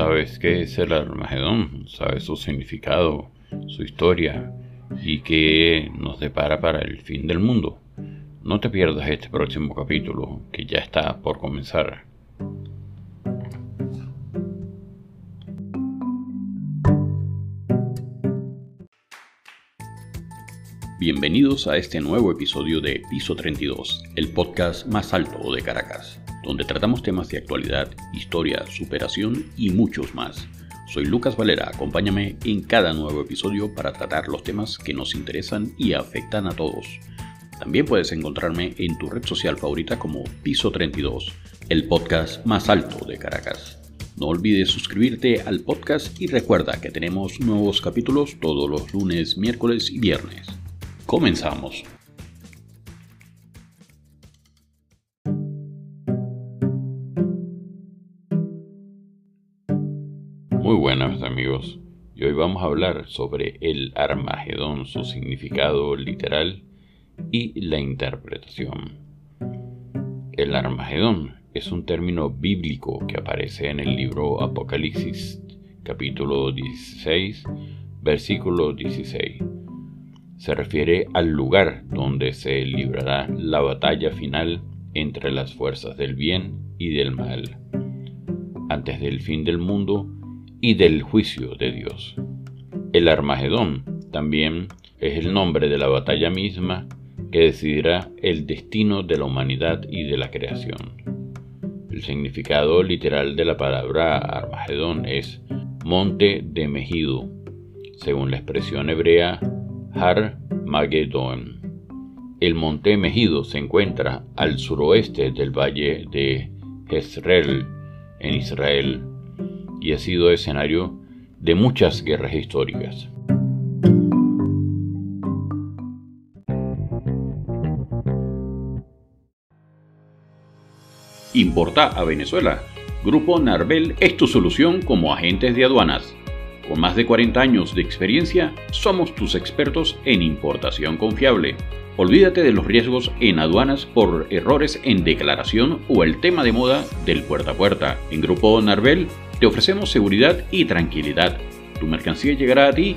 ¿Sabes qué es el Armagedón? ¿Sabes su significado, su historia y qué nos depara para el fin del mundo? No te pierdas este próximo capítulo que ya está por comenzar. Bienvenidos a este nuevo episodio de Piso 32, el podcast más alto de Caracas, donde tratamos temas de actualidad, historia, superación y muchos más. Soy Lucas Valera, acompáñame en cada nuevo episodio para tratar los temas que nos interesan y afectan a todos. También puedes encontrarme en tu red social favorita como Piso 32, el podcast más alto de Caracas. No olvides suscribirte al podcast y recuerda que tenemos nuevos capítulos todos los lunes, miércoles y viernes. Comenzamos. Hoy vamos a hablar sobre el Armagedón, su significado literal y la interpretación. El Armagedón es un término bíblico que aparece en el libro Apocalipsis capítulo 16, versículo 16 se refiere al lugar donde se librará la batalla final entre las fuerzas del bien y del mal, antes del fin del mundo y del juicio de Dios. El Armagedón también es el nombre de la batalla misma que decidirá el destino de la humanidad y de la creación. El significado literal de la palabra Armagedón es monte de Mejido, según la expresión hebrea Har Magedón. El monte Mejido se encuentra al suroeste del valle de Jezreel en Israel y ha sido escenario de muchas guerras históricas. Importa a Venezuela. Grupo Narvel es tu solución como agentes de aduanas. Con más de 40 años de experiencia, somos tus expertos en importación confiable. Olvídate de los riesgos en aduanas por errores en declaración o el tema de moda del puerta a puerta. En Grupo Narvel te ofrecemos seguridad y tranquilidad. Tu mercancía llegará a ti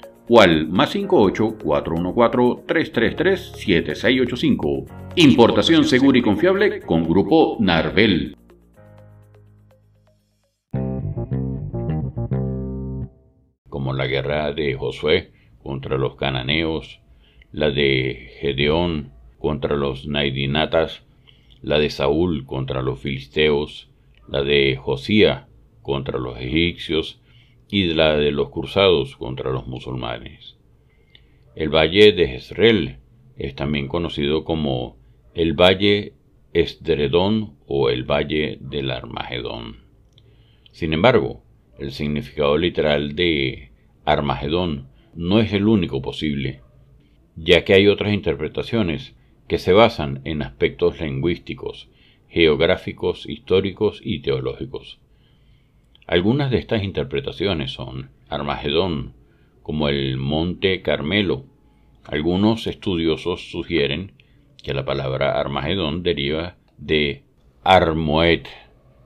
o al más 58 414 333 7685. Importación segura y confiable con Grupo Narvel. Como la guerra de Josué contra los cananeos, la de Gedeón contra los naidinatas, la de Saúl contra los filisteos, la de Josía contra los egipcios, y la de los cruzados contra los musulmanes. El valle de Jezreel es también conocido como el valle Esdredón o el valle del Armagedón. Sin embargo, el significado literal de Armagedón no es el único posible, ya que hay otras interpretaciones que se basan en aspectos lingüísticos, geográficos, históricos y teológicos. Algunas de estas interpretaciones son Armagedón, como el Monte Carmelo. Algunos estudiosos sugieren que la palabra Armagedón deriva de Armoed,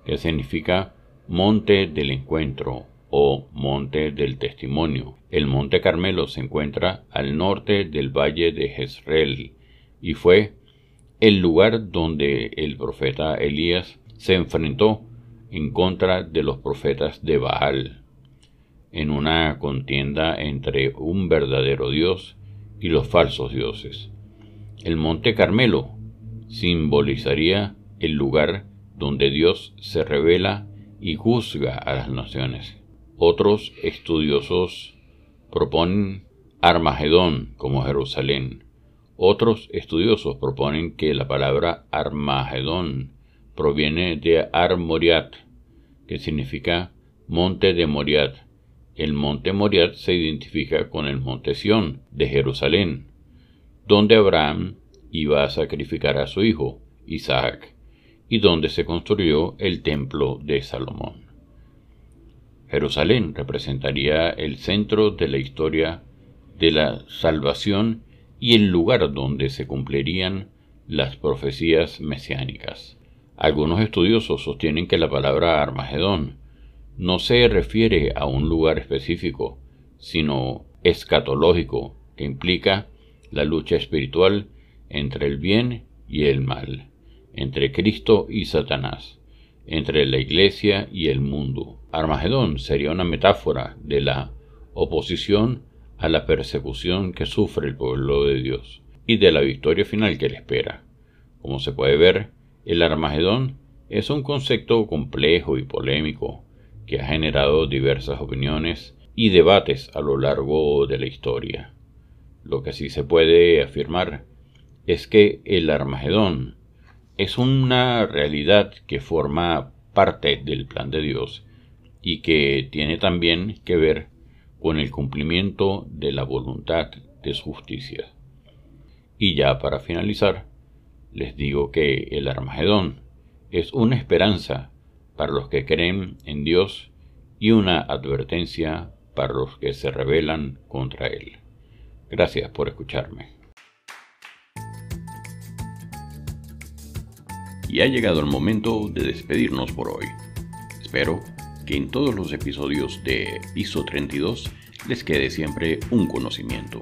que significa monte del encuentro o monte del testimonio. El monte Carmelo se encuentra al norte del valle de Jezreel y fue el lugar donde el profeta Elías se enfrentó en contra de los profetas de Baal, en una contienda entre un verdadero Dios y los falsos dioses. El monte Carmelo simbolizaría el lugar donde Dios se revela y juzga a las naciones. Otros estudiosos proponen Armagedón como Jerusalén. Otros estudiosos proponen que la palabra Armagedón proviene de Armoriat, que significa monte de Moriat. El monte Moriat se identifica con el monte Sión de Jerusalén, donde Abraham iba a sacrificar a su hijo, Isaac, y donde se construyó el templo de Salomón. Jerusalén representaría el centro de la historia de la salvación y el lugar donde se cumplirían las profecías mesiánicas. Algunos estudiosos sostienen que la palabra Armagedón no se refiere a un lugar específico, sino escatológico, que implica la lucha espiritual entre el bien y el mal, entre Cristo y Satanás, entre la iglesia y el mundo. Armagedón sería una metáfora de la oposición a la persecución que sufre el pueblo de Dios y de la victoria final que le espera. Como se puede ver, el Armagedón es un concepto complejo y polémico que ha generado diversas opiniones y debates a lo largo de la historia. Lo que sí se puede afirmar es que el Armagedón es una realidad que forma parte del plan de Dios y que tiene también que ver con el cumplimiento de la voluntad de su justicia. Y ya para finalizar, les digo que el Armagedón es una esperanza para los que creen en Dios y una advertencia para los que se rebelan contra Él. Gracias por escucharme. Y ha llegado el momento de despedirnos por hoy. Espero que en todos los episodios de Piso 32 les quede siempre un conocimiento.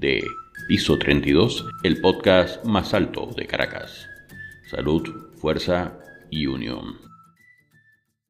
de Piso 32, el podcast más alto de Caracas. Salud, fuerza y unión.